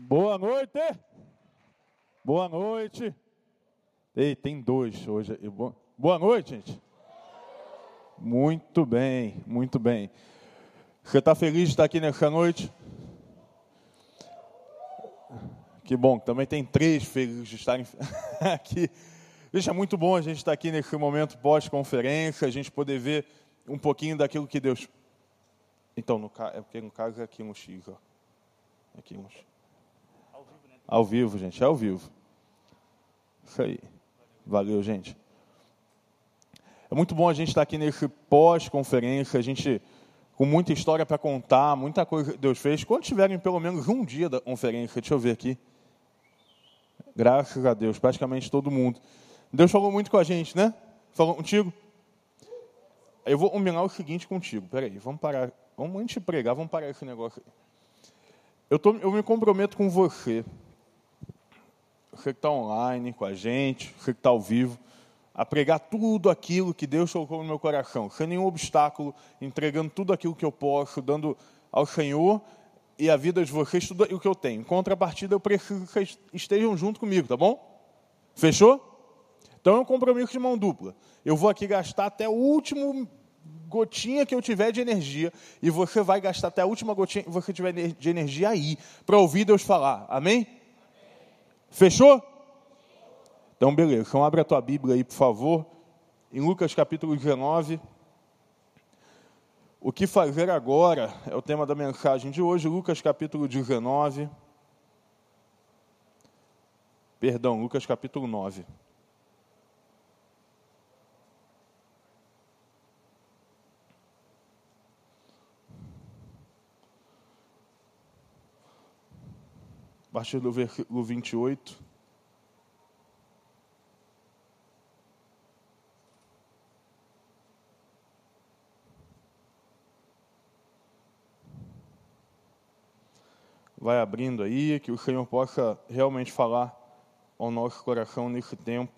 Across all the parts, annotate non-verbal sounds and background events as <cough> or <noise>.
Boa noite. Boa noite. Ei, tem dois hoje. Boa noite, gente. Muito bem, muito bem. Você está feliz de estar aqui nessa noite? Que bom, também tem três felizes de estarem <laughs> aqui. Gente, é muito bom a gente estar aqui nesse momento pós-conferência, a gente poder ver um pouquinho daquilo que Deus. Então, no, é porque no caso é aqui no X, ó. Aqui no X. Ao vivo, gente, é ao vivo. Isso aí. Valeu, gente. É muito bom a gente estar aqui nesse pós-conferência, a gente com muita história para contar, muita coisa que Deus fez. Quando tiverem pelo menos um dia da conferência, deixa eu ver aqui. Graças a Deus, praticamente todo mundo. Deus falou muito com a gente, né? Falou contigo? Eu vou combinar o seguinte contigo. Peraí, vamos parar. Vamos antes de pregar, vamos parar esse negócio. Eu, tô, eu me comprometo com você. Você que está online com a gente, você que está ao vivo a pregar tudo aquilo que Deus colocou no meu coração, sem nenhum obstáculo, entregando tudo aquilo que eu posso, dando ao Senhor e a vida de vocês tudo o que eu tenho. Em contrapartida, eu preciso que vocês estejam junto comigo, tá bom? Fechou? Então é um compromisso de mão dupla. Eu vou aqui gastar até o último gotinha que eu tiver de energia e você vai gastar até a última gotinha que você tiver de energia aí para ouvir Deus falar. Amém? Fechou? Então, beleza. Então, abre a tua Bíblia aí, por favor, em Lucas capítulo 19. O que fazer agora é o tema da mensagem de hoje, Lucas capítulo 19. Perdão, Lucas capítulo 9. A partir do versículo 28. vai abrindo aí, que o Senhor possa realmente falar ao nosso coração nesse tempo.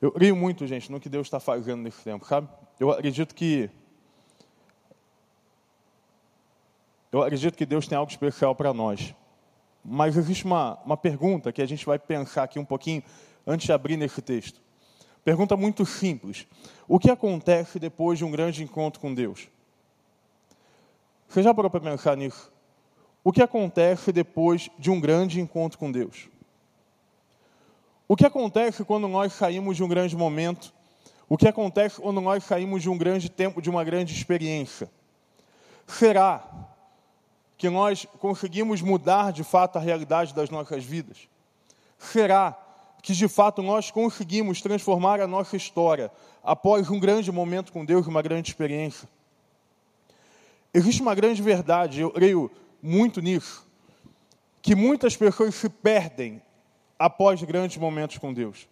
Eu creio muito, gente, no que Deus está fazendo nesse tempo, sabe? Eu acredito que. Eu acredito que Deus tem algo especial para nós. Mas existe uma, uma pergunta que a gente vai pensar aqui um pouquinho antes de abrir nesse texto. Pergunta muito simples: O que acontece depois de um grande encontro com Deus? Você já parou para pensar nisso? O que acontece depois de um grande encontro com Deus? O que acontece quando nós saímos de um grande momento? O que acontece quando nós saímos de um grande tempo, de uma grande experiência? Será que nós conseguimos mudar de fato a realidade das nossas vidas? Será que de fato nós conseguimos transformar a nossa história após um grande momento com Deus, uma grande experiência. Existe uma grande verdade, eu creio muito nisso, que muitas pessoas se perdem após grandes momentos com Deus.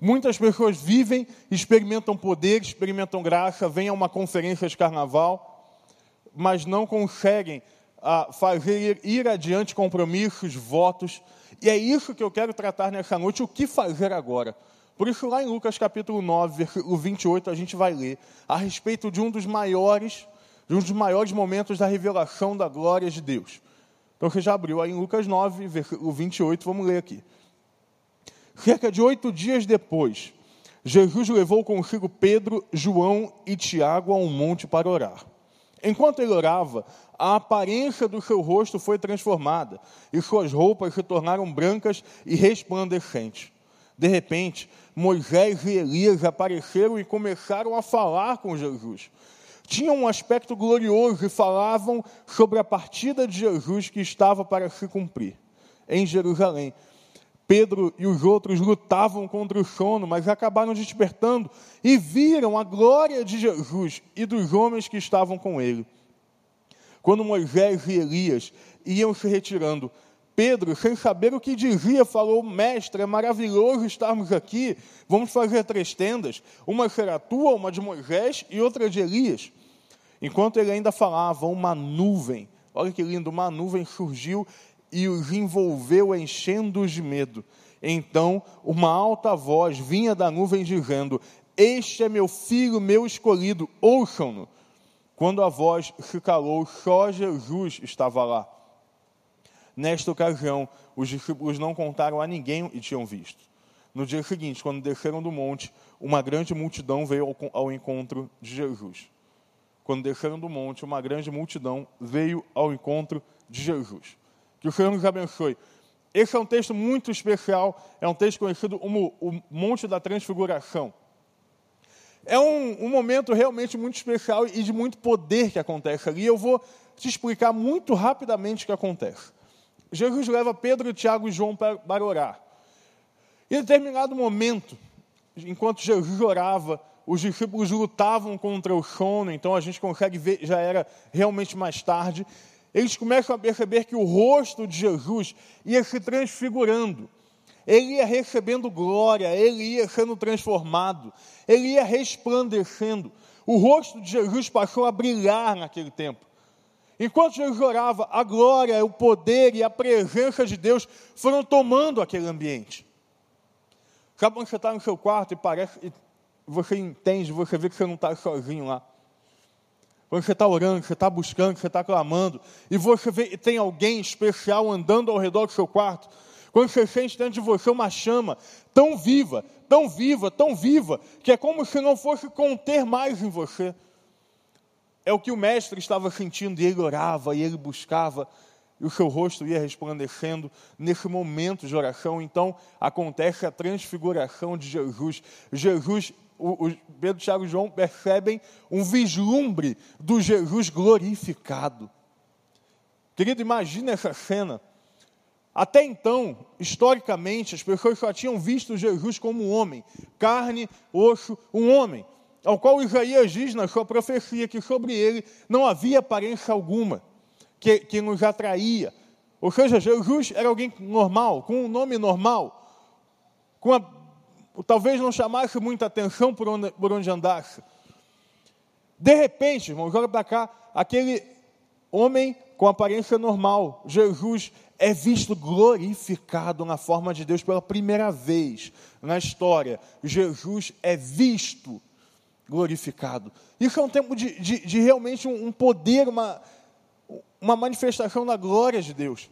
Muitas pessoas vivem, experimentam poder, experimentam graça, vêm a uma conferência de carnaval, mas não conseguem ah, fazer ir adiante compromissos, votos, e é isso que eu quero tratar nessa noite, o que fazer agora. Por isso, lá em Lucas capítulo 9, versículo 28, a gente vai ler a respeito de um dos maiores, de um dos maiores momentos da revelação da glória de Deus. Então você já abriu aí em Lucas 9, versículo 28, vamos ler aqui. Cerca de oito dias depois, Jesus levou consigo Pedro, João e Tiago a um monte para orar. Enquanto ele orava, a aparência do seu rosto foi transformada e suas roupas se tornaram brancas e resplandecentes. De repente, Moisés e Elias apareceram e começaram a falar com Jesus. Tinham um aspecto glorioso e falavam sobre a partida de Jesus que estava para se cumprir em Jerusalém. Pedro e os outros lutavam contra o sono, mas acabaram despertando e viram a glória de Jesus e dos homens que estavam com ele. Quando Moisés e Elias iam se retirando, Pedro, sem saber o que dizia, falou: Mestre, é maravilhoso estarmos aqui. Vamos fazer três tendas: uma será tua, uma de Moisés e outra de Elias. Enquanto ele ainda falava, uma nuvem, olha que lindo, uma nuvem surgiu e os envolveu, enchendo-os de medo. Então, uma alta voz vinha da nuvem dizendo: Este é meu filho, meu escolhido, ouçam-no. Quando a voz se calou, só Jesus estava lá. Nesta ocasião, os discípulos não contaram a ninguém e tinham visto. No dia seguinte, quando desceram do monte, uma grande multidão veio ao encontro de Jesus. Quando desceram do monte, uma grande multidão veio ao encontro de Jesus. Que o Senhor nos abençoe. Esse é um texto muito especial, é um texto conhecido como o Monte da Transfiguração. É um, um, momento realmente muito especial e de muito poder que acontece ali. Eu vou te explicar muito rapidamente o que acontece. Jesus leva Pedro, Tiago e João para, para orar. Em determinado momento, enquanto Jesus orava, os discípulos lutavam contra o sono, então a gente consegue ver, já era realmente mais tarde. Eles começam a perceber que o rosto de Jesus ia se transfigurando ele ia recebendo glória, ele ia sendo transformado, ele ia resplandecendo. O rosto de Jesus passou a brilhar naquele tempo. Enquanto Jesus orava, a glória, o poder e a presença de Deus foram tomando aquele ambiente. Sabe quando você está no seu quarto e parece, e você entende, você vê que você não está sozinho lá. Quando você está orando, você está buscando, você está clamando, e você vê tem alguém especial andando ao redor do seu quarto, quando você sente dentro de você uma chama tão viva, tão viva, tão viva, que é como se não fosse conter mais em você. É o que o mestre estava sentindo, e ele orava, e ele buscava, e o seu rosto ia resplandecendo nesse momento de oração. Então acontece a transfiguração de Jesus. Jesus, o, o Pedro, Tiago e João percebem um vislumbre do Jesus glorificado. Querido, imagine essa cena. Até então, historicamente, as pessoas só tinham visto Jesus como um homem, carne, osso, um homem, ao qual Isaías diz na sua profecia que sobre ele não havia aparência alguma que, que nos atraía. Ou seja, Jesus era alguém normal, com um nome normal, com a, talvez não chamasse muita atenção por onde, por onde andasse. De repente, irmãos, olha para cá, aquele homem com aparência normal, Jesus é visto glorificado na forma de Deus pela primeira vez na história. Jesus é visto glorificado. Isso é um tempo de, de, de realmente um, um poder, uma, uma manifestação da glória de Deus.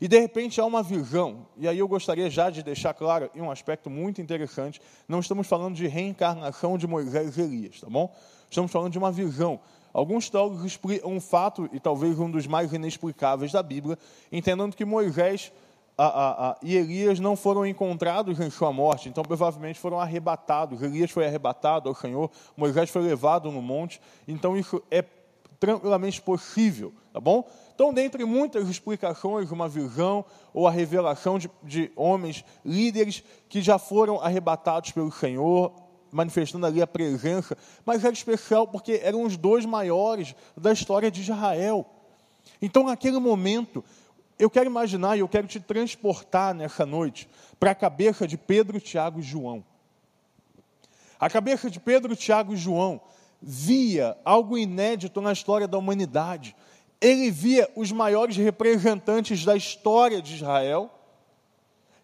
E de repente há uma visão, e aí eu gostaria já de deixar claro um aspecto muito interessante: não estamos falando de reencarnação de Moisés e Elias, tá bom? Estamos falando de uma visão. Alguns teólogos explicam um fato, e talvez um dos mais inexplicáveis da Bíblia, entendendo que Moisés a, a, a, e Elias não foram encontrados em sua morte, então provavelmente foram arrebatados. Elias foi arrebatado ao Senhor, Moisés foi levado no monte, então isso é tranquilamente possível, tá bom? Então, dentre muitas explicações, uma visão ou a revelação de, de homens, líderes que já foram arrebatados pelo Senhor, manifestando ali a presença, mas era especial porque eram os dois maiores da história de Israel. Então, naquele momento, eu quero imaginar e eu quero te transportar nessa noite para a cabeça de Pedro, Tiago e João. A cabeça de Pedro, Tiago e João via algo inédito na história da humanidade. Ele via os maiores representantes da história de Israel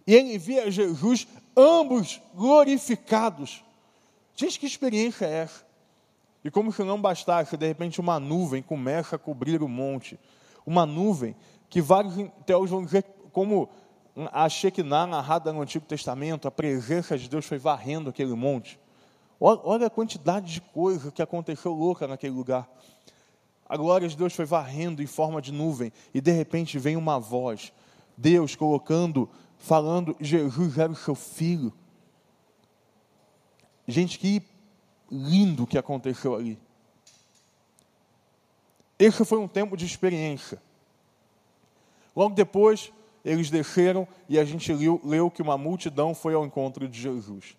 e ele via Jesus, ambos glorificados Gente, que experiência é essa? E como se não bastasse, de repente uma nuvem começa a cobrir o monte. Uma nuvem que vários teólogos vão dizer como a Shekinah narrada no Antigo Testamento, a presença de Deus foi varrendo aquele monte. Olha a quantidade de coisa que aconteceu louca naquele lugar. A glória de Deus foi varrendo em forma de nuvem e de repente vem uma voz. Deus colocando, falando, Jesus era o seu filho. Gente, que lindo que aconteceu ali. Esse foi um tempo de experiência. Logo depois, eles desceram e a gente leu, leu, que uma multidão foi ao encontro de Jesus.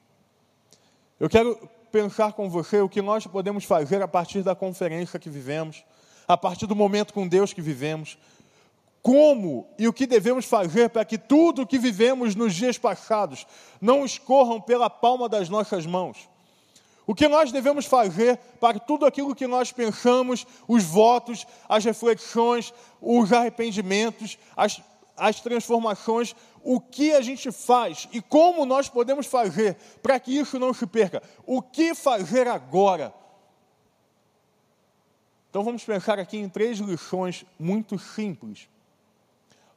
Eu quero pensar com você o que nós podemos fazer a partir da conferência que vivemos, a partir do momento com Deus que vivemos, como e o que devemos fazer para que tudo o que vivemos nos dias passados não escorram pela palma das nossas mãos. O que nós devemos fazer para tudo aquilo que nós pensamos, os votos, as reflexões, os arrependimentos, as, as transformações, o que a gente faz e como nós podemos fazer para que isso não se perca. O que fazer agora? Então vamos pensar aqui em três lições muito simples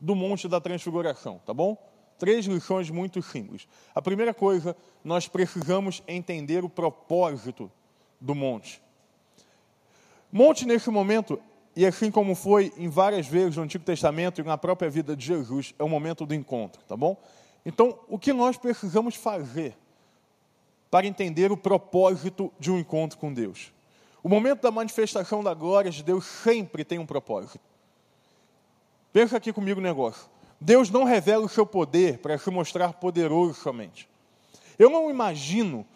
do Monte da Transfiguração, tá bom? Três lições muito simples. A primeira coisa, nós precisamos entender o propósito do monte. Monte, nesse momento, e assim como foi em várias vezes no Antigo Testamento e na própria vida de Jesus, é o momento do encontro, tá bom? Então, o que nós precisamos fazer para entender o propósito de um encontro com Deus? O momento da manifestação da glória de Deus sempre tem um propósito. Pensa aqui comigo o negócio. Deus não revela o seu poder para se mostrar poderoso somente. Eu não imagino,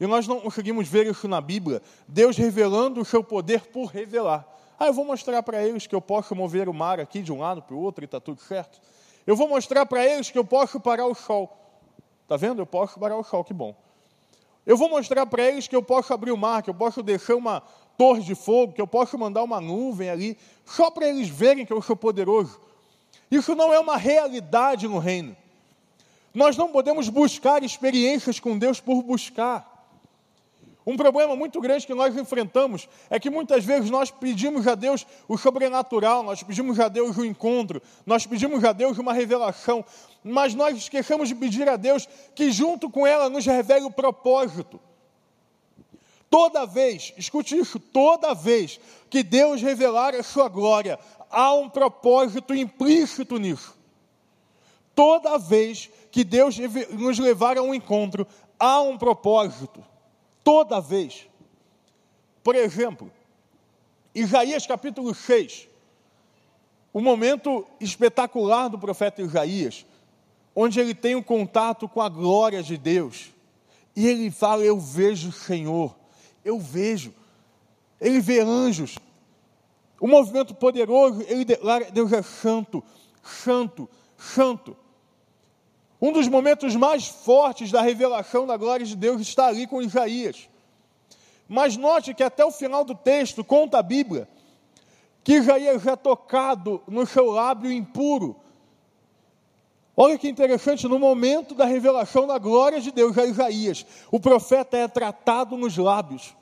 e nós não conseguimos ver isso na Bíblia, Deus revelando o seu poder por revelar. Ah, eu vou mostrar para eles que eu posso mover o mar aqui de um lado para o outro e está tudo certo. Eu vou mostrar para eles que eu posso parar o sol. Está vendo? Eu posso parar o sol, que bom. Eu vou mostrar para eles que eu posso abrir o mar, que eu posso descer uma torre de fogo, que eu posso mandar uma nuvem ali, só para eles verem que eu sou poderoso. Isso não é uma realidade no reino. Nós não podemos buscar experiências com Deus por buscar. Um problema muito grande que nós enfrentamos é que muitas vezes nós pedimos a Deus o sobrenatural, nós pedimos a Deus o encontro, nós pedimos a Deus uma revelação, mas nós esquecemos de pedir a Deus que junto com ela nos revele o propósito. Toda vez, escute isso, toda vez que Deus revelar a sua glória, há um propósito implícito nisso. Toda vez que Deus nos levar a um encontro, há um propósito toda vez. Por exemplo, Isaías capítulo 6, o um momento espetacular do profeta Isaías, onde ele tem um contato com a glória de Deus. E ele fala: Eu vejo o Senhor, eu vejo. Ele vê anjos. O movimento poderoso, ele declara: Deus é santo, santo, santo. Um dos momentos mais fortes da revelação da glória de Deus está ali com Isaías. Mas note que até o final do texto conta a Bíblia que Isaías é tocado no seu lábio impuro. Olha que interessante, no momento da revelação da glória de Deus a Isaías, o profeta é tratado nos lábios.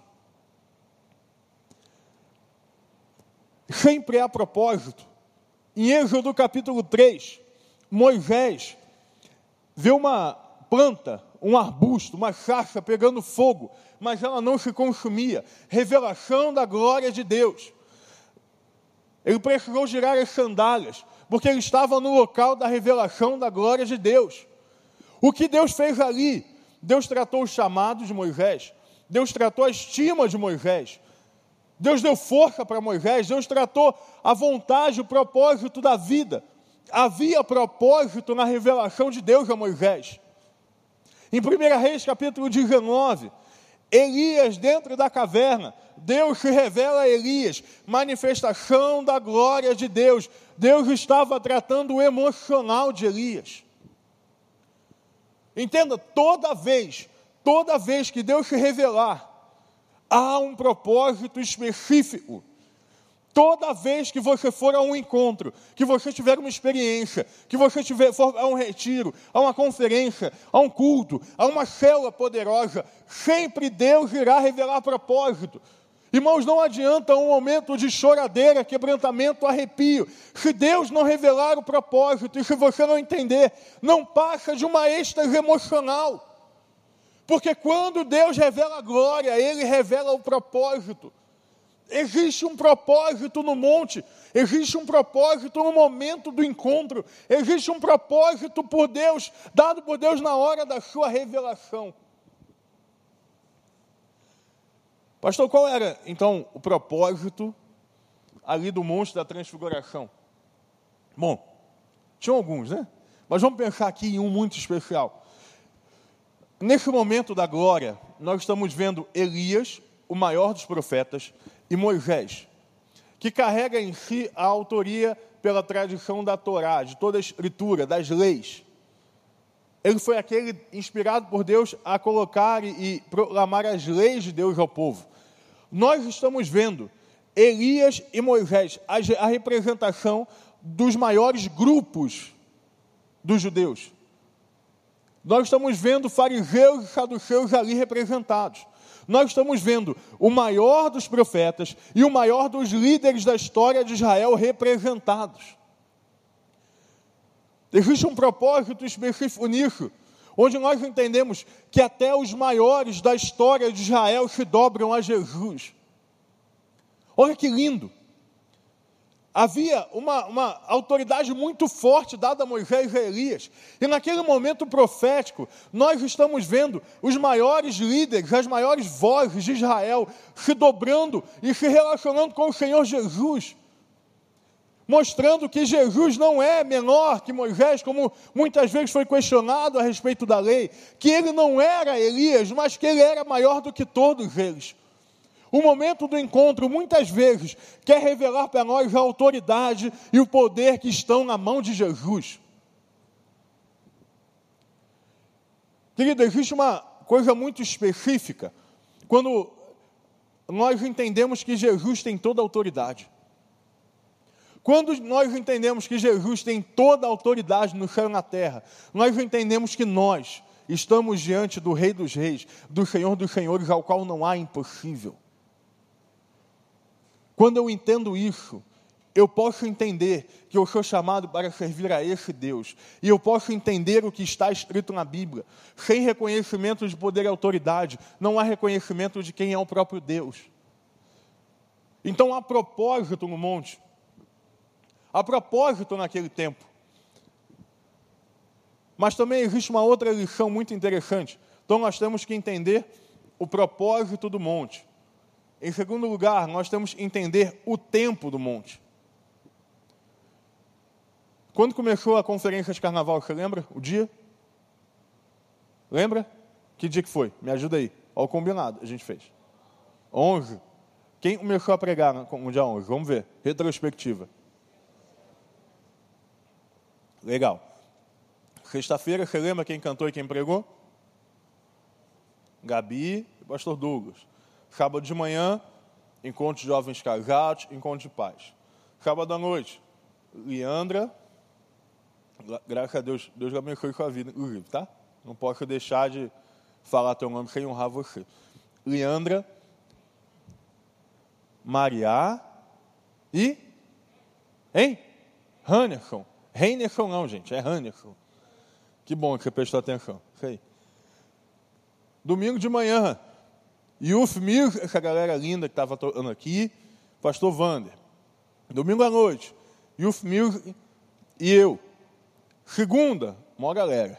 Sempre a propósito. Em Êxodo capítulo 3, Moisés vê uma planta, um arbusto, uma chacha pegando fogo, mas ela não se consumia. Revelação da glória de Deus. Ele precisou girar as sandálias, porque ele estava no local da revelação da glória de Deus. O que Deus fez ali? Deus tratou o chamado de Moisés, Deus tratou a estima de Moisés, Deus deu força para Moisés, Deus tratou a vontade, o propósito da vida havia propósito na revelação de Deus a Moisés. Em 1 Reis, capítulo 19, Elias dentro da caverna, Deus se revela a Elias, manifestação da glória de Deus. Deus estava tratando o emocional de Elias. Entenda, toda vez, toda vez que Deus se revelar, há um propósito específico. Toda vez que você for a um encontro, que você tiver uma experiência, que você tiver, for a um retiro, a uma conferência, a um culto, a uma célula poderosa, sempre Deus irá revelar propósito. Irmãos, não adianta um momento de choradeira, quebrantamento, arrepio. Se Deus não revelar o propósito e se você não entender, não passa de uma êxtase emocional. Porque quando Deus revela a glória, Ele revela o propósito. Existe um propósito no monte, existe um propósito no momento do encontro, existe um propósito por Deus, dado por Deus na hora da sua revelação. Pastor, qual era então o propósito ali do monte da transfiguração? Bom, tinha alguns, né? Mas vamos pensar aqui em um muito especial. Nesse momento da glória, nós estamos vendo Elias, o maior dos profetas, e Moisés, que carrega em si a autoria pela tradição da Torá, de toda a escritura, das leis. Ele foi aquele inspirado por Deus a colocar e proclamar as leis de Deus ao povo. Nós estamos vendo Elias e Moisés, a representação dos maiores grupos dos judeus. Nós estamos vendo fariseus e saduceus ali representados. Nós estamos vendo o maior dos profetas e o maior dos líderes da história de Israel representados. Existe um propósito específico nisso, onde nós entendemos que até os maiores da história de Israel se dobram a Jesus. Olha que lindo! Havia uma, uma, autoridade muito forte dada a Moisés e a Elias. E naquele momento profético, nós estamos vendo os maiores líderes, as maiores vozes de Israel se dobrando e se relacionando com o Senhor Jesus. Mostrando que Jesus não é menor que Moisés, como muitas vezes foi questionado a respeito da lei, que ele não era Elias, mas que ele era maior do que todos eles. O momento do encontro, muitas vezes, quer revelar para nós a autoridade e o poder que estão na mão de Jesus. Querido, existe uma coisa muito específica quando nós entendemos que Jesus tem toda a autoridade. Quando nós entendemos que Jesus tem toda a autoridade no céu e na terra, nós entendemos que nós estamos diante do Rei dos Reis, do Senhor dos Senhores, ao qual não há impossível. Quando eu entendo isso, eu posso entender que eu sou chamado para servir a esse Deus. E eu posso entender o que está escrito na Bíblia. Sem reconhecimento de poder e autoridade, não há reconhecimento de quem é o próprio Deus. Então há propósito no monte. Há propósito naquele tempo. Mas também existe uma outra lição muito interessante. Então nós temos que entender o propósito do monte. Em segundo lugar, nós temos que entender o tempo do monte. Quando começou a conferência de carnaval, você lembra o dia? Lembra? Que dia que foi? Me ajuda aí. Olha o combinado a gente fez. 11. Quem começou a pregar no dia 11? Vamos ver. Retrospectiva. Legal. Sexta-feira, você lembra quem cantou e quem pregou? Gabi e pastor Douglas. Sábado de manhã, encontro de jovens casados, encontro de pais. Sábado à noite, Leandra, graças a Deus, Deus abençoe sua vida, inclusive, tá? Não posso deixar de falar teu nome sem honrar você. Leandra, Maria e. Hein? Hannerson. Heinerson não, gente, é Hannerson. Que bom que você prestou atenção. Aí. Domingo de manhã, Youth Music, essa galera linda que estava tocando aqui, pastor Vander. Domingo à noite, Youth Music e eu. Segunda, maior galera.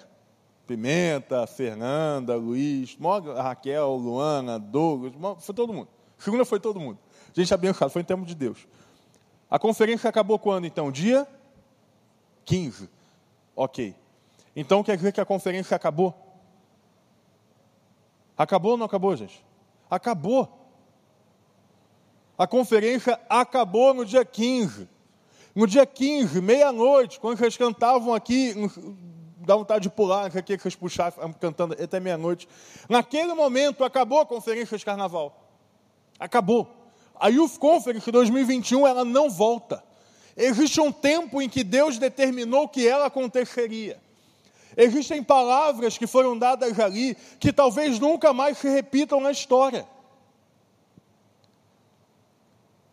Pimenta, Fernanda, Luiz, maior, Raquel, Luana, Douglas, foi todo mundo. Segunda foi todo mundo. Gente abençoado, foi em tempo de Deus. A conferência acabou quando então? Dia 15. Ok. Então quer dizer que a conferência acabou? Acabou ou não acabou, gente? Acabou. A conferência acabou no dia 15. No dia 15, meia-noite, quando vocês cantavam aqui, dá vontade de pular, que vocês puxavam, cantando até meia-noite. Naquele momento, acabou a conferência de carnaval. Acabou. A Youth Conference 2021, ela não volta. Existe um tempo em que Deus determinou que ela aconteceria. Existem palavras que foram dadas ali que talvez nunca mais se repitam na história.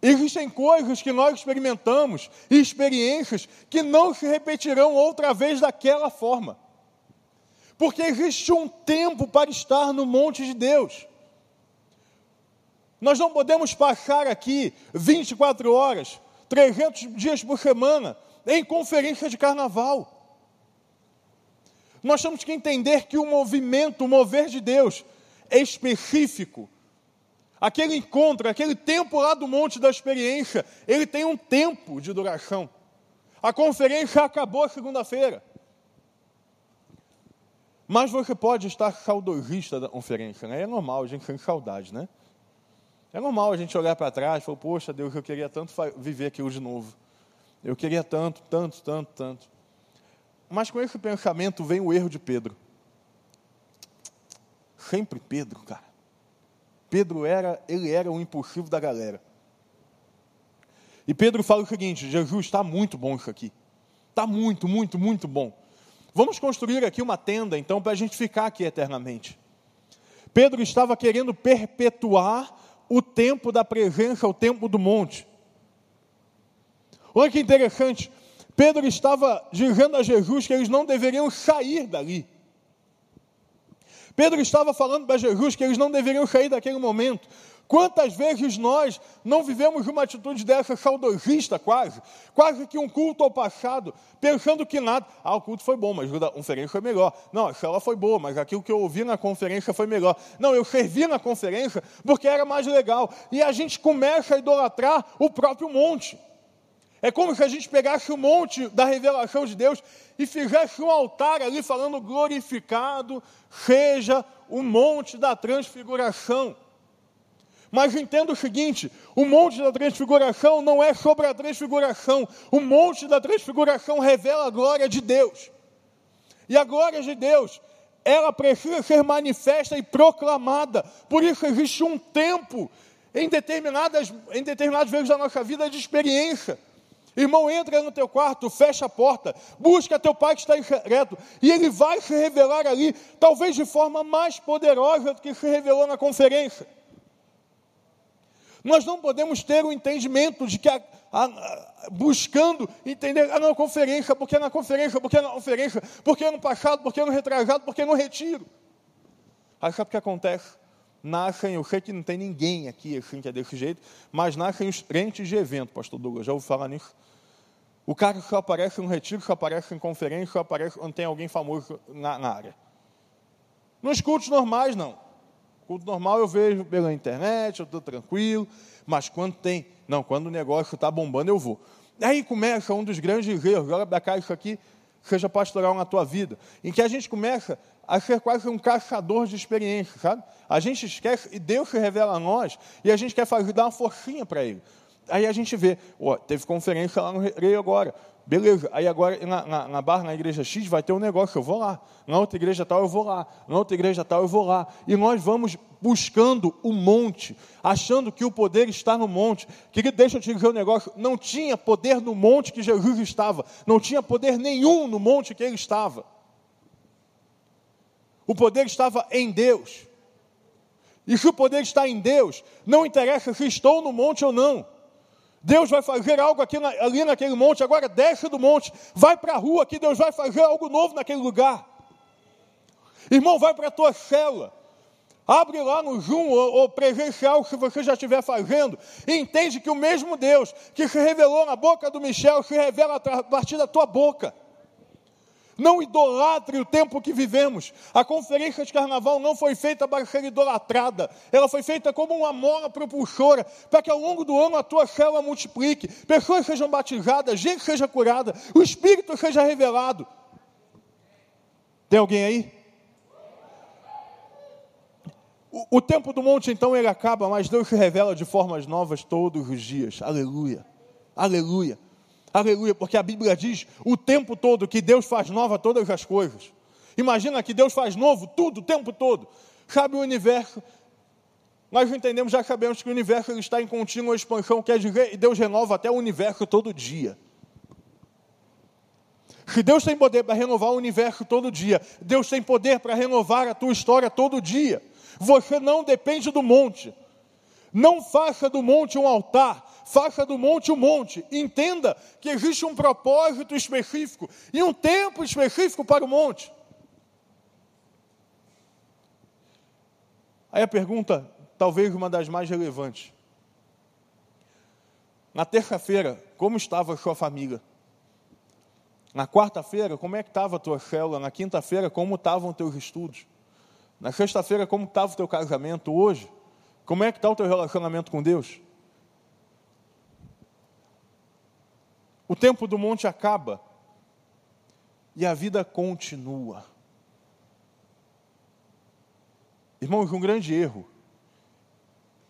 Existem coisas que nós experimentamos e experiências que não se repetirão outra vez daquela forma. Porque existe um tempo para estar no monte de Deus. Nós não podemos passar aqui 24 horas, 300 dias por semana, em conferência de carnaval. Nós temos que entender que o movimento, o mover de Deus, é específico. Aquele encontro, aquele tempo lá do Monte da Experiência, ele tem um tempo de duração. A conferência acabou segunda-feira. Mas você pode estar saudosista da conferência, né? É normal, a gente tem saudade, né? É normal a gente olhar para trás e falar, poxa Deus, eu queria tanto viver aquilo de novo. Eu queria tanto, tanto, tanto, tanto. Mas com esse pensamento vem o erro de Pedro. Sempre Pedro, cara. Pedro era, ele era o impulsivo da galera. E Pedro fala o seguinte: Jesus, está muito bom isso aqui. Está muito, muito, muito bom. Vamos construir aqui uma tenda, então, para a gente ficar aqui eternamente. Pedro estava querendo perpetuar o tempo da presença, o tempo do monte. Olha que interessante. Pedro estava dizendo a Jesus que eles não deveriam sair dali. Pedro estava falando para Jesus que eles não deveriam sair daquele momento. Quantas vezes nós não vivemos uma atitude dessa saudosista, quase, quase que um culto ao passado, pensando que nada, ah, o culto foi bom, mas a conferência foi melhor. Não, a cela foi boa, mas aquilo que eu ouvi na conferência foi melhor. Não, eu servi na conferência porque era mais legal. E a gente começa a idolatrar o próprio monte. É como se a gente pegasse o monte da revelação de Deus e fizesse um altar ali falando glorificado seja o monte da transfiguração. Mas entenda o seguinte: o monte da transfiguração não é sobre a transfiguração. O monte da transfiguração revela a glória de Deus. E a glória de Deus, ela precisa ser manifesta e proclamada. Por isso existe um tempo em determinadas, em determinados vezes da nossa vida de experiência Irmão, entra no teu quarto, fecha a porta, busca teu pai que está em secreto, e ele vai se revelar ali, talvez de forma mais poderosa do que se revelou na conferência. Nós não podemos ter o entendimento de que, a, a, a, buscando entender, ah, na conferência, porque na conferência, porque na conferência, porque no passado, porque no retrasado, porque no retiro. Aí sabe o que acontece? Nascem, eu sei que não tem ninguém aqui assim, que é desse jeito, mas nascem os crentes de evento, pastor Douglas, já ouviu falar nisso? O cara só aparece no retiro, só aparece em conferência, só aparece quando tem alguém famoso na, na área. Nos cultos normais, não. Culto normal eu vejo pela internet, eu estou tranquilo, mas quando tem, não, quando o negócio está bombando, eu vou. Aí começa um dos grandes erros, olha para cá, isso aqui seja pastoral na tua vida, em que a gente começa a ser quase um caçador de experiência, sabe? A gente esquece, e Deus se revela a nós, e a gente quer fazer, dar uma forcinha para Ele. Aí a gente vê, ó, teve conferência lá no Rei agora, beleza, aí agora na, na, na barra, na igreja X, vai ter um negócio, eu vou lá, na outra igreja tal eu vou lá, na outra igreja tal eu vou lá, e nós vamos buscando o monte, achando que o poder está no monte, querido, deixa eu te dizer um negócio, não tinha poder no monte que Jesus estava, não tinha poder nenhum no monte que ele estava, o poder estava em Deus. E se o poder está em Deus, não interessa se estou no monte ou não. Deus vai fazer algo aqui ali naquele monte, agora desce do monte, vai para a rua que Deus vai fazer algo novo naquele lugar. Irmão, vai para a tua cela. Abre lá no Zoom ou, ou presencial, se você já estiver fazendo, e entende que o mesmo Deus que se revelou na boca do Michel se revela a partir da tua boca. Não idolatre o tempo que vivemos. A conferência de carnaval não foi feita para ser idolatrada. Ela foi feita como uma mola propulsora, para que ao longo do ano a tua célula multiplique, pessoas sejam batizadas, gente seja curada, o Espírito seja revelado. Tem alguém aí? O, o tempo do monte, então, ele acaba, mas Deus se revela de formas novas todos os dias. Aleluia. Aleluia. Aleluia, porque a Bíblia diz o tempo todo que Deus faz nova todas as coisas. Imagina que Deus faz novo tudo o tempo todo. Sabe o universo? Nós entendemos, já sabemos que o universo está em contínua expansão, quer dizer, e Deus renova até o universo todo dia. Se Deus tem poder para renovar o universo todo dia, Deus tem poder para renovar a tua história todo dia. Você não depende do monte. Não faça do monte um altar, faça do monte um monte. Entenda que existe um propósito específico e um tempo específico para o monte. Aí a pergunta, talvez uma das mais relevantes. Na terça-feira, como estava a sua família? Na quarta-feira, como é que estava a tua célula? Na quinta-feira, como estavam teus estudos? Na sexta-feira, como estava o teu casamento? Hoje, como é que está o teu relacionamento com Deus? O tempo do monte acaba e a vida continua. Irmãos, um grande erro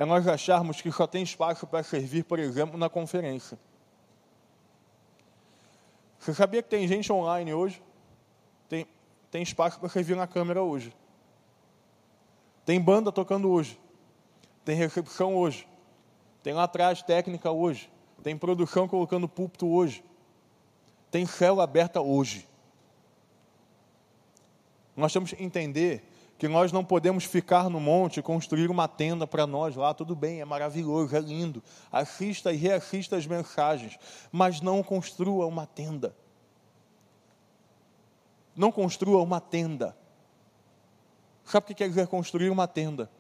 é nós acharmos que só tem espaço para servir, por exemplo, na conferência. Você sabia que tem gente online hoje? Tem, tem espaço para servir na câmera hoje. Tem banda tocando hoje. Tem recepção hoje. Tem lá atrás técnica hoje. Tem produção colocando púlpito hoje. Tem célula aberta hoje. Nós temos que entender que nós não podemos ficar no monte e construir uma tenda para nós lá, tudo bem, é maravilhoso, é lindo. Assista e reassista as mensagens, mas não construa uma tenda. Não construa uma tenda. Sabe o que quer dizer construir uma tenda?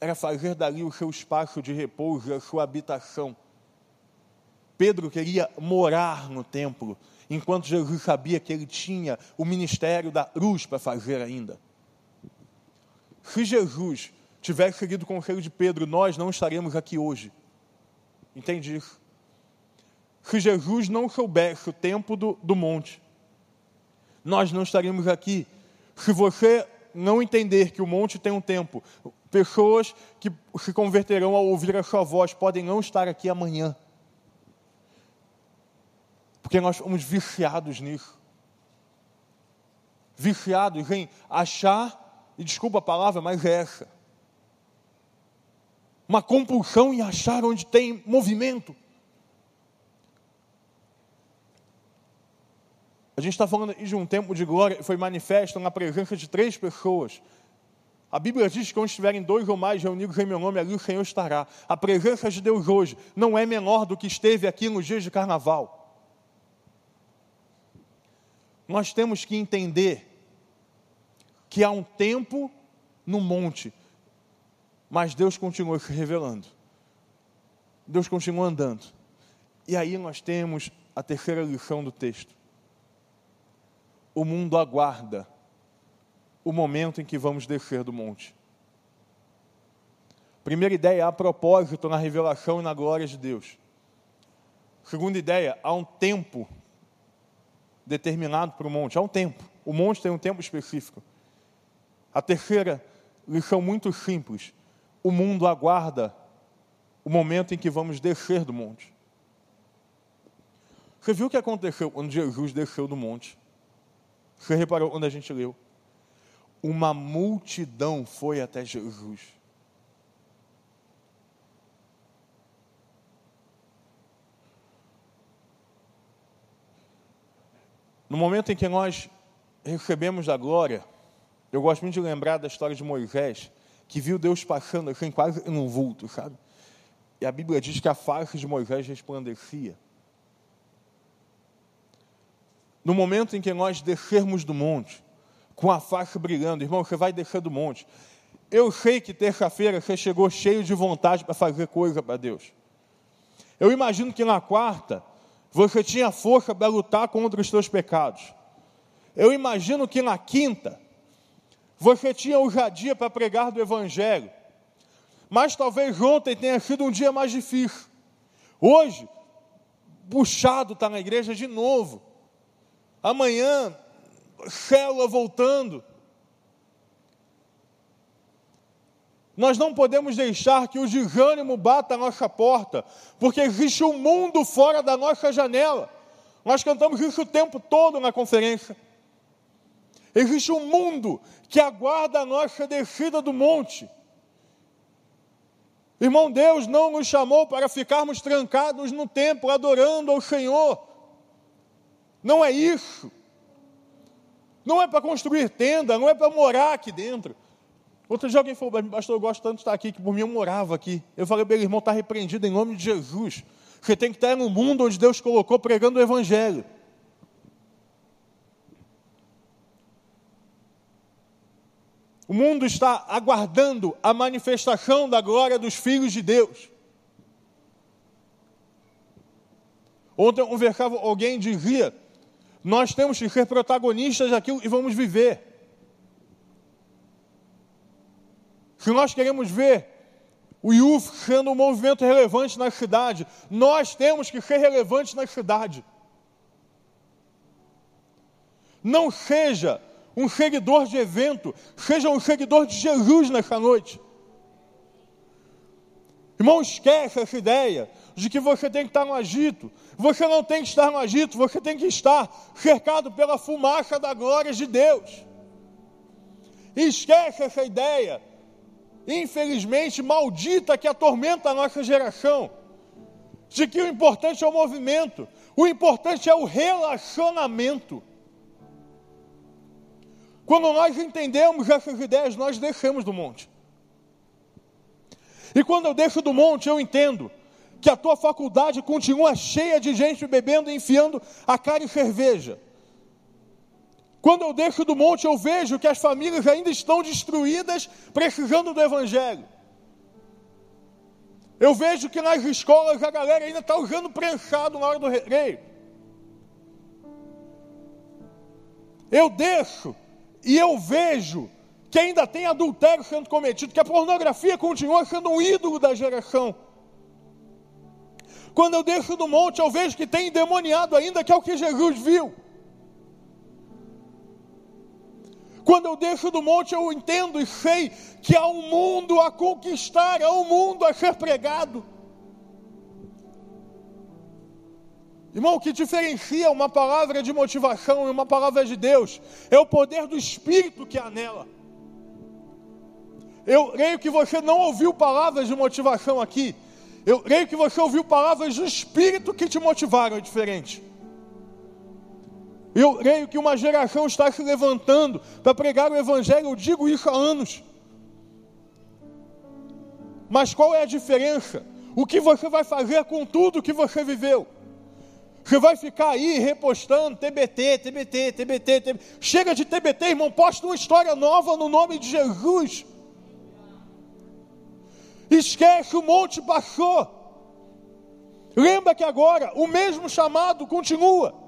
Era fazer dali o seu espaço de repouso, a sua habitação. Pedro queria morar no templo, enquanto Jesus sabia que ele tinha o ministério da cruz para fazer ainda. Se Jesus tivesse seguido o conselho de Pedro, nós não estaríamos aqui hoje. Entende isso? Se Jesus não soubesse o tempo do, do monte, nós não estaríamos aqui. Se você não entender que o monte tem um tempo, pessoas que se converterão ao ouvir a sua voz podem não estar aqui amanhã. Porque nós fomos viciados nisso. Viciados em achar e desculpa a palavra, mas é essa. Uma compulsão em achar onde tem movimento. A gente está falando de um tempo de glória que foi manifesto na presença de três pessoas. A Bíblia diz que onde estiverem dois ou mais reunidos em meu nome, ali o Senhor estará. A presença de Deus hoje não é menor do que esteve aqui nos dias de carnaval. Nós temos que entender que há um tempo no monte, mas Deus continua se revelando. Deus continua andando. E aí nós temos a terceira lição do texto. O mundo aguarda o momento em que vamos descer do monte. Primeira ideia, há propósito na revelação e na glória de Deus. Segunda ideia, há um tempo determinado para o monte. Há um tempo. O monte tem um tempo específico. A terceira lição muito simples: o mundo aguarda o momento em que vamos descer do monte. Você viu o que aconteceu quando Jesus desceu do monte? Você reparou quando a gente leu? Uma multidão foi até Jesus. No momento em que nós recebemos a glória, eu gosto muito de lembrar da história de Moisés, que viu Deus passando assim, quase num vulto, sabe? E a Bíblia diz que a face de Moisés resplandecia. No momento em que nós descermos do monte, com a face brilhando, irmão, você vai descer do monte. Eu sei que terça-feira você chegou cheio de vontade para fazer coisa para Deus. Eu imagino que na quarta você tinha força para lutar contra os seus pecados. Eu imagino que na quinta você tinha ousadia para pregar do Evangelho. Mas talvez ontem tenha sido um dia mais difícil. Hoje, puxado está na igreja de novo. Amanhã, célula voltando. Nós não podemos deixar que o desânimo bata a nossa porta, porque existe um mundo fora da nossa janela. Nós cantamos isso o tempo todo na conferência. Existe um mundo que aguarda a nossa descida do monte. Irmão, Deus não nos chamou para ficarmos trancados no templo adorando ao Senhor. Não é isso. Não é para construir tenda, não é para morar aqui dentro. Outro dia alguém falou, pastor, eu gosto tanto de estar aqui, que por mim eu morava aqui. Eu falei, meu irmão, está repreendido em nome de Jesus. Você tem que estar no mundo onde Deus colocou pregando o Evangelho. O mundo está aguardando a manifestação da glória dos filhos de Deus. Ontem conversava, alguém dizia: Nós temos que ser protagonistas daquilo e vamos viver. Se nós queremos ver o IUF sendo um movimento relevante na cidade, nós temos que ser relevantes na cidade. Não seja um seguidor de evento, seja um seguidor de Jesus nessa noite. Irmão, esquece essa ideia de que você tem que estar no agito. Você não tem que estar no agito, você tem que estar cercado pela fumaça da glória de Deus. Esquece essa ideia, infelizmente maldita, que atormenta a nossa geração, de que o importante é o movimento, o importante é o relacionamento. Quando nós entendemos essas ideias, nós descemos do monte. E quando eu desço do monte, eu entendo que a tua faculdade continua cheia de gente bebendo e enfiando a cara em cerveja. Quando eu desço do monte, eu vejo que as famílias ainda estão destruídas, precisando do Evangelho. Eu vejo que nas escolas a galera ainda está usando prensado na hora do recreio. Eu desço e eu vejo que ainda tem adultério sendo cometido, que a pornografia continua sendo um ídolo da geração. Quando eu desço do monte, eu vejo que tem endemoniado ainda, que é o que Jesus viu. Quando eu desço do monte, eu entendo e sei que há um mundo a conquistar, há um mundo a ser pregado. Irmão, o que diferencia uma palavra de motivação e uma palavra de Deus é o poder do Espírito que há nela. Eu creio que você não ouviu palavras de motivação aqui. Eu creio que você ouviu palavras do Espírito que te motivaram, é diferente. Eu creio que uma geração está se levantando para pregar o Evangelho, eu digo isso há anos. Mas qual é a diferença? O que você vai fazer com tudo que você viveu? Você vai ficar aí repostando TBT, TBT, TBT, TBT. Chega de TBT, irmão, posta uma história nova no nome de Jesus. Esquece, o monte passou. Lembra que agora o mesmo chamado continua.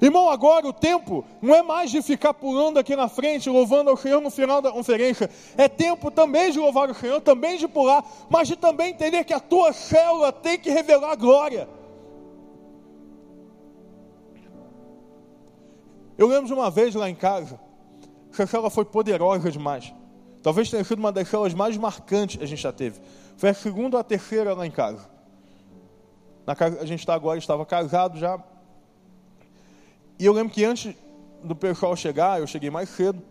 Irmão, agora o tempo não é mais de ficar pulando aqui na frente, louvando ao Senhor no final da conferência. É tempo também de louvar o Senhor, também de pular, mas de também entender que a tua célula tem que revelar a glória. Eu lembro de uma vez lá em casa, essa célula foi poderosa demais. Talvez tenha sido uma das células mais marcantes que a gente já teve. Foi a segunda ou a terceira lá em casa. Na casa a gente está agora, estava casado já. E eu lembro que antes do pessoal chegar, eu cheguei mais cedo.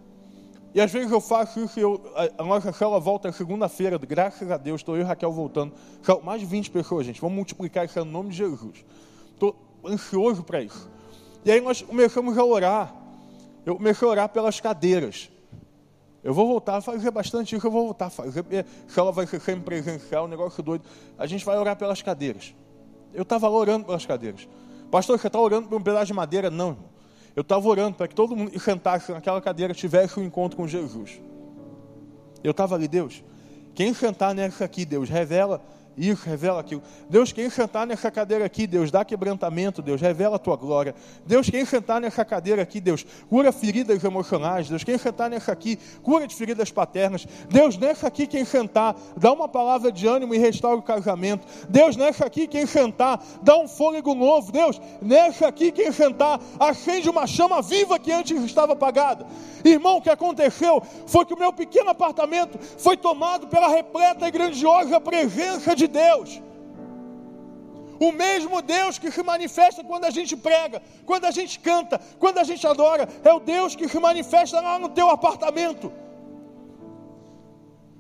E às vezes eu faço isso, eu, a, a nossa célula volta segunda-feira, graças a Deus, estou eu e Raquel voltando. Mais de 20 pessoas, gente. Vamos multiplicar isso no nome de Jesus. Estou ansioso para isso. E aí nós começamos a orar. Eu comecei a orar pelas cadeiras. Eu vou voltar a fazer bastante isso, eu vou voltar a fazer. Se ela vai ser sempre presencial, um negócio doido. A gente vai orar pelas cadeiras. Eu estava orando pelas cadeiras. Pastor, você está orando por um pedaço de madeira? Não, irmão. Eu estava orando para que todo mundo que sentasse naquela cadeira tivesse um encontro com Jesus. Eu estava ali, Deus. Quem sentar nessa aqui, Deus, revela isso, revela aquilo. Deus, quem sentar nessa cadeira aqui, Deus, dá quebrantamento, Deus, revela a tua glória. Deus, quem sentar nessa cadeira aqui, Deus, cura feridas emocionais. Deus, quem sentar nessa aqui, cura de feridas paternas. Deus, nessa aqui, quem sentar, dá uma palavra de ânimo e restaura o casamento. Deus, nessa aqui, quem sentar, dá um fôlego novo. Deus, nessa aqui, quem sentar, acende uma chama viva que antes estava apagada. Irmão, o que aconteceu foi que o meu pequeno apartamento foi tomado pela repleta e grandiosa presença de Deus. O mesmo Deus que se manifesta quando a gente prega, quando a gente canta, quando a gente adora, é o Deus que se manifesta lá no teu apartamento.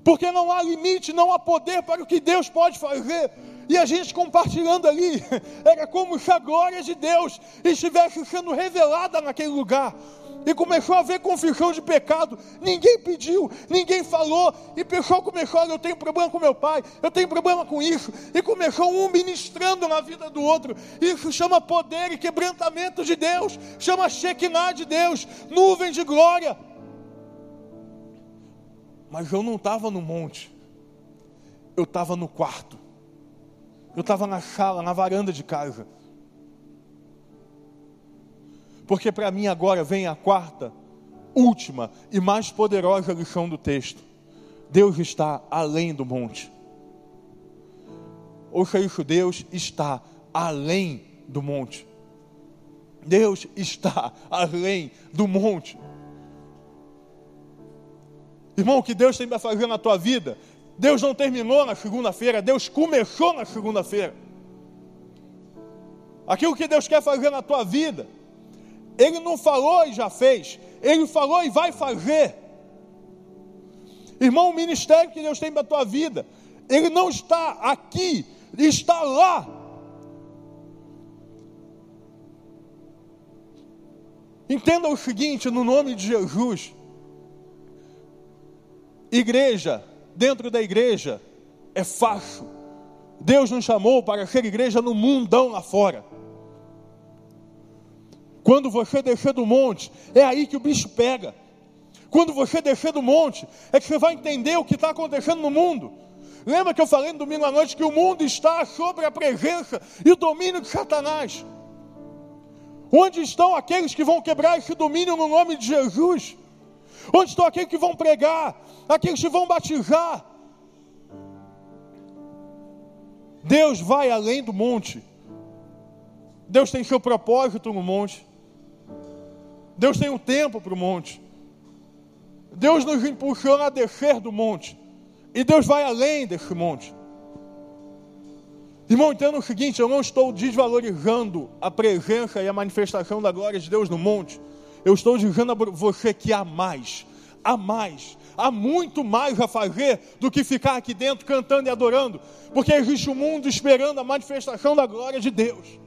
Porque não há limite, não há poder para o que Deus pode fazer. E a gente compartilhando ali, <laughs> era como se a glória de Deus estivesse sendo revelada naquele lugar e começou a haver confissão de pecado. Ninguém pediu, ninguém falou, e o pessoal começou: eu tenho problema com meu pai, eu tenho problema com isso, e começou um ministrando na vida do outro. Isso chama poder e quebrantamento de Deus, chama Shekinah de Deus, nuvem de glória. Mas eu não estava no monte, eu estava no quarto, eu estava na sala, na varanda de casa. Porque para mim agora vem a quarta, última e mais poderosa lição do texto. Deus está além do monte. Ouça isso, Deus está além do monte. Deus está além do monte. Irmão, o que Deus tem para fazer na tua vida, Deus não terminou na segunda-feira, Deus começou na segunda-feira. Aquilo que Deus quer fazer na tua vida, ele não falou e já fez, ele falou e vai fazer. Irmão, o ministério que Deus tem para a tua vida, ele não está aqui, está lá. Entenda o seguinte, no nome de Jesus. Igreja, dentro da igreja, é fácil. Deus nos chamou para ser igreja no mundão lá fora. Quando você descer do monte, é aí que o bicho pega. Quando você descer do monte, é que você vai entender o que está acontecendo no mundo. Lembra que eu falei no domingo à noite que o mundo está sobre a presença e o domínio de Satanás? Onde estão aqueles que vão quebrar esse domínio no nome de Jesus? Onde estão aqueles que vão pregar? Aqueles que vão batizar? Deus vai além do monte. Deus tem seu propósito no monte. Deus tem um tempo para o monte. Deus nos impulsiona a descer do monte. E Deus vai além desse monte. Irmão, entenda o seguinte: eu não estou desvalorizando a presença e a manifestação da glória de Deus no monte. Eu estou dizendo a você que há mais, há mais, há muito mais a fazer do que ficar aqui dentro cantando e adorando, porque existe um mundo esperando a manifestação da glória de Deus.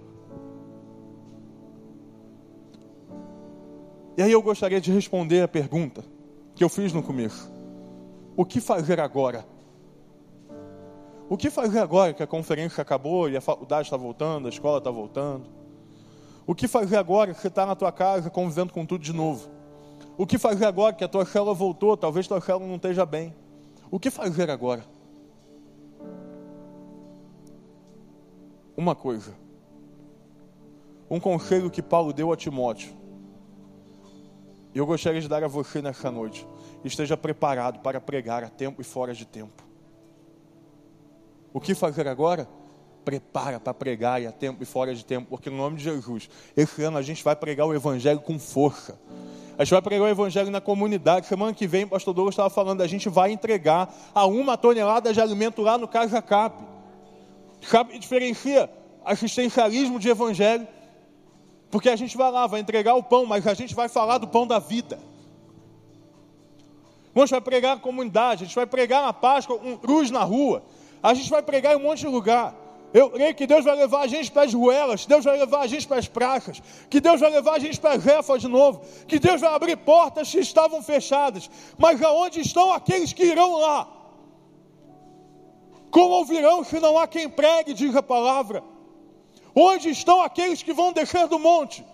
E aí eu gostaria de responder a pergunta que eu fiz no começo: o que fazer agora? O que fazer agora que a conferência acabou e a faculdade está voltando, a escola está voltando? O que fazer agora que você está na tua casa convivendo com tudo de novo? O que fazer agora que a tua célula voltou, talvez tua célula não esteja bem? O que fazer agora? Uma coisa. Um conselho que Paulo deu a Timóteo. Eu gostaria de dar a você nessa noite. Esteja preparado para pregar a tempo e fora de tempo. O que fazer agora? Prepara para pregar e a tempo e fora de tempo, porque no nome de Jesus, esse ano a gente vai pregar o Evangelho com força. A gente vai pregar o Evangelho na comunidade. Semana que vem, o pastor Douglas estava falando, a gente vai entregar a uma tonelada de alimento lá no Casa Cap. Sabe, diferencia assistencialismo de Evangelho, porque a gente vai lá, vai entregar o pão, mas a gente vai falar do pão da vida. A gente vai pregar na comunidade, a gente vai pregar na Páscoa, um cruz na rua. A gente vai pregar em um monte de lugar. Eu creio que Deus vai levar a gente para as ruelas, Deus vai levar a gente para as praças, que Deus vai levar a gente para as refas de novo, que Deus vai abrir portas que estavam fechadas. Mas aonde estão aqueles que irão lá? Como ouvirão se não há quem pregue, diz a palavra? Onde estão aqueles que vão descer do monte?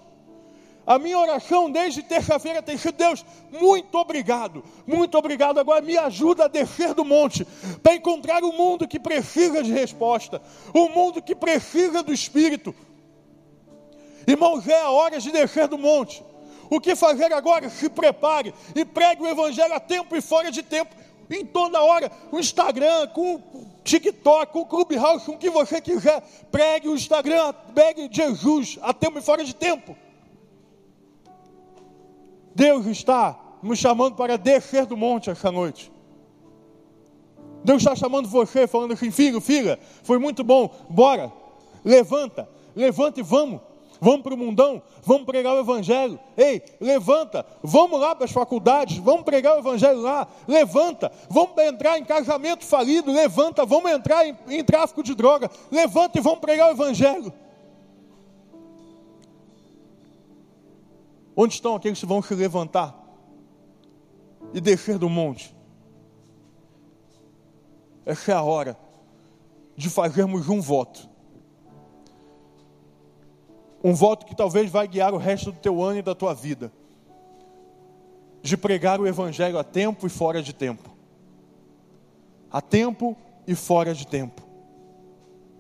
A minha oração desde terça-feira tem sido: Deus, muito obrigado, muito obrigado. Agora me ajuda a descer do monte, para encontrar o mundo que precisa de resposta, o mundo que precisa do Espírito. Irmãos, é a hora de descer do monte. O que fazer agora? Se prepare e pregue o Evangelho a tempo e fora de tempo, em toda hora, o Instagram, com o TikTok, com o Clubhouse, com o que você quiser. Pregue o Instagram, pregue Jesus a tempo e fora de tempo. Deus está nos chamando para descer do monte essa noite. Deus está chamando você, falando assim: filho, filha, foi muito bom, bora, levanta, levanta e vamos. Vamos para o mundão, vamos pregar o Evangelho. Ei, levanta, vamos lá para as faculdades, vamos pregar o Evangelho lá. Levanta, vamos entrar em casamento falido. Levanta, vamos entrar em, em tráfico de droga. Levanta e vamos pregar o Evangelho. Onde estão aqueles que vão se levantar e descer do monte? Essa é a hora de fazermos um voto. Um voto que talvez vai guiar o resto do teu ano e da tua vida. De pregar o Evangelho a tempo e fora de tempo. A tempo e fora de tempo.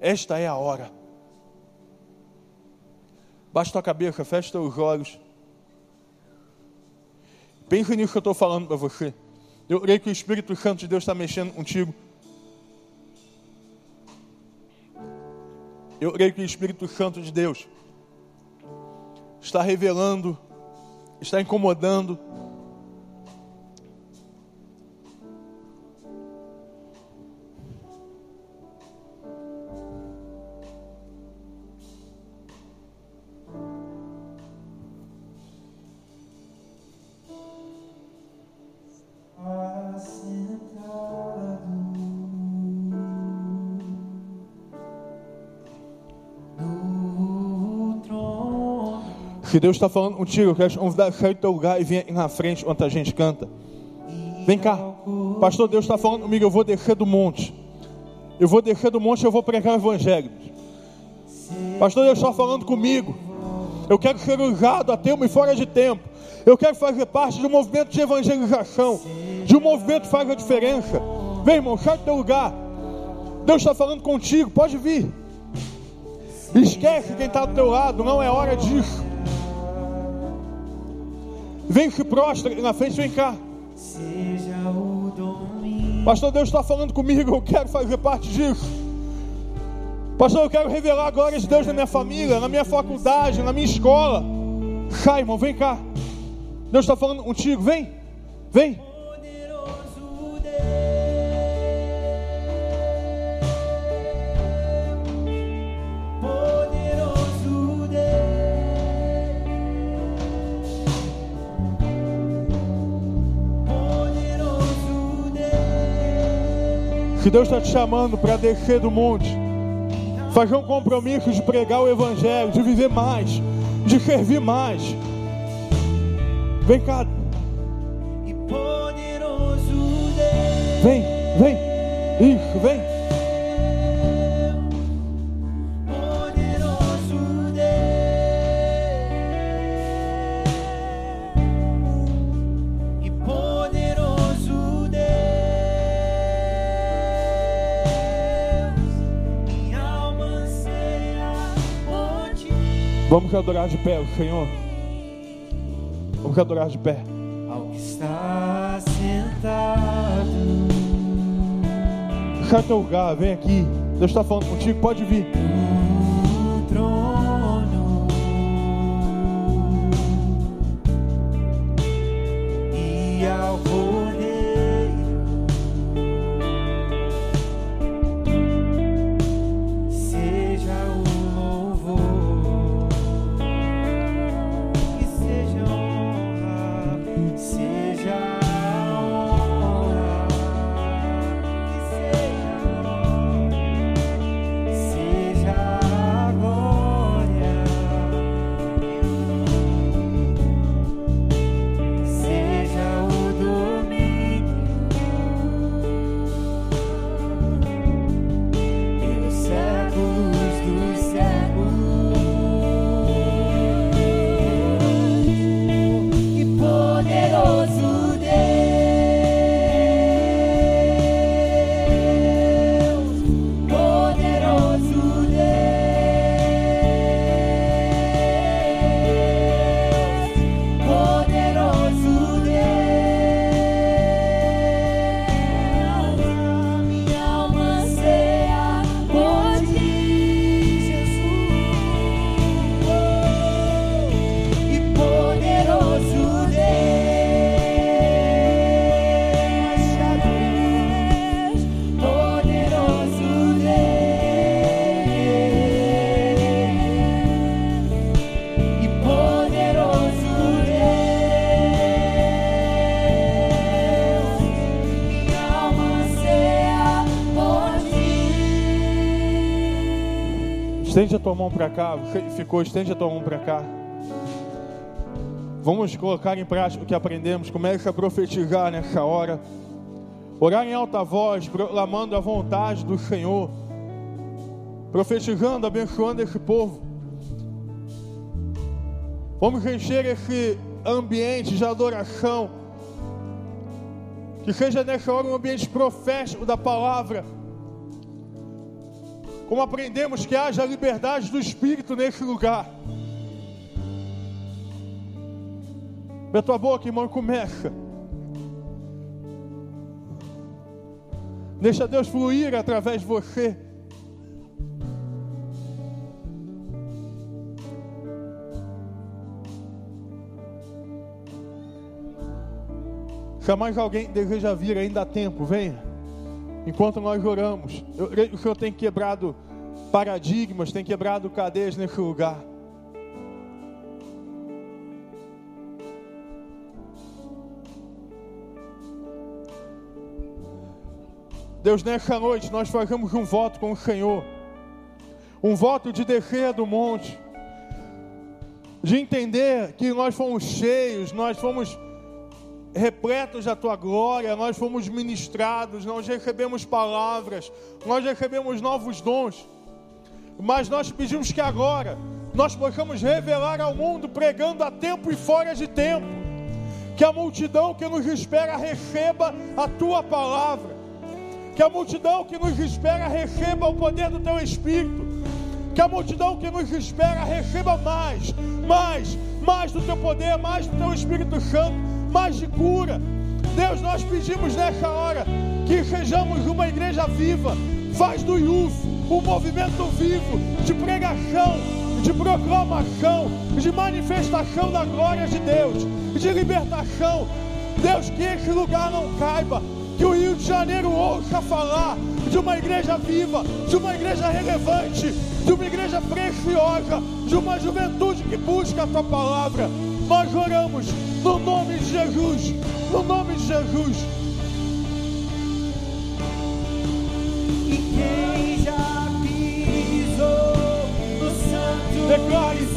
Esta é a hora. Baixa tua cabeça, fecha teus olhos. Pense nisso que eu estou falando para você. Eu creio que o Espírito Santo de Deus está mexendo contigo. Eu creio que o Espírito Santo de Deus está revelando, está incomodando Se Deus está falando contigo, eu quero te convidar a sair do teu lugar e vir aqui na frente onde a gente canta. Vem cá. Pastor, Deus está falando comigo, eu vou descer do monte. Eu vou descer do monte e eu vou pregar o evangelho. Pastor, Deus está falando comigo. Eu quero ser usado a tempo e fora de tempo. Eu quero fazer parte de um movimento de evangelização. De um movimento que faz a diferença. Vem, irmão, sai do teu lugar. Deus está falando contigo, pode vir. Esquece quem está do teu lado, não é hora disso. Vem se prostra na frente, vem cá. Pastor, Deus está falando comigo, eu quero fazer parte disso. Pastor, eu quero revelar a glória de Deus na minha família, na minha faculdade, na minha escola. Sai, irmão, vem cá. Deus está falando contigo, vem, vem. Que Deus está te chamando para descer do monte, fazer um compromisso de pregar o Evangelho, de viver mais, de servir mais. Vem cá. Vem, vem. Isso, vem. Vamos adorar de pé o Senhor. Vamos adorar de pé. Ao que está sentado. Sai teu lugar, vem aqui. Deus está falando contigo, pode vir. Estende a tua mão para cá. Ficou, estende a tua mão para cá. Vamos colocar em prática o que aprendemos. Comece a profetizar nessa hora. Orar em alta voz, proclamando a vontade do Senhor. Profetizando, abençoando esse povo. Vamos encher esse ambiente de adoração. Que seja nessa hora um ambiente profético da palavra. Como aprendemos que haja liberdade do Espírito nesse lugar. Abre a tua boca, irmão, começa. Deixa Deus fluir através de você. Se há mais alguém deseja vir, ainda há tempo, venha. Enquanto nós oramos, eu creio que o Senhor tem quebrado paradigmas, tem quebrado cadeias nesse lugar. Deus, nessa noite nós fazemos um voto com o Senhor, um voto de descer do monte, de entender que nós fomos cheios, nós fomos repletos da tua glória, nós fomos ministrados, nós recebemos palavras, nós recebemos novos dons. Mas nós pedimos que agora nós possamos revelar ao mundo, pregando a tempo e fora de tempo, que a multidão que nos espera receba a tua palavra, que a multidão que nos espera receba o poder do teu Espírito, que a multidão que nos espera receba mais, mais, mais do teu poder, mais do teu Espírito Santo, mais de cura. Deus, nós pedimos nessa hora que sejamos uma igreja viva, faz do IUF um movimento vivo de pregação, de proclamação, de manifestação da glória de Deus, de libertação. Deus, que esse lugar não caiba, que o Rio de Janeiro ouça falar de uma igreja viva, de uma igreja relevante, de uma igreja preciosa, de uma juventude que busca a tua palavra. Nós oramos no nome de Jesus, no nome de Jesus. E quem já pisou no santo Declare.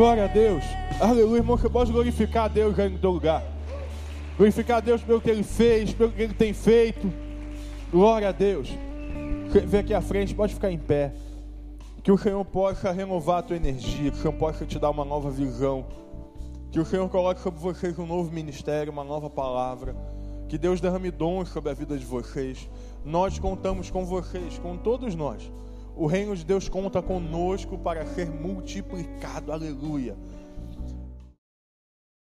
Glória a Deus. Aleluia, irmão. Você pode glorificar a Deus aí no teu lugar. Glorificar a Deus pelo que Ele fez, pelo que Ele tem feito. Glória a Deus. Vem aqui à frente, pode ficar em pé. Que o Senhor possa renovar a tua energia, que o Senhor possa te dar uma nova visão. Que o Senhor coloque sobre vocês um novo ministério, uma nova palavra. Que Deus derrame dons sobre a vida de vocês. Nós contamos com vocês, com todos nós. O reino de Deus conta conosco para ser multiplicado. Aleluia.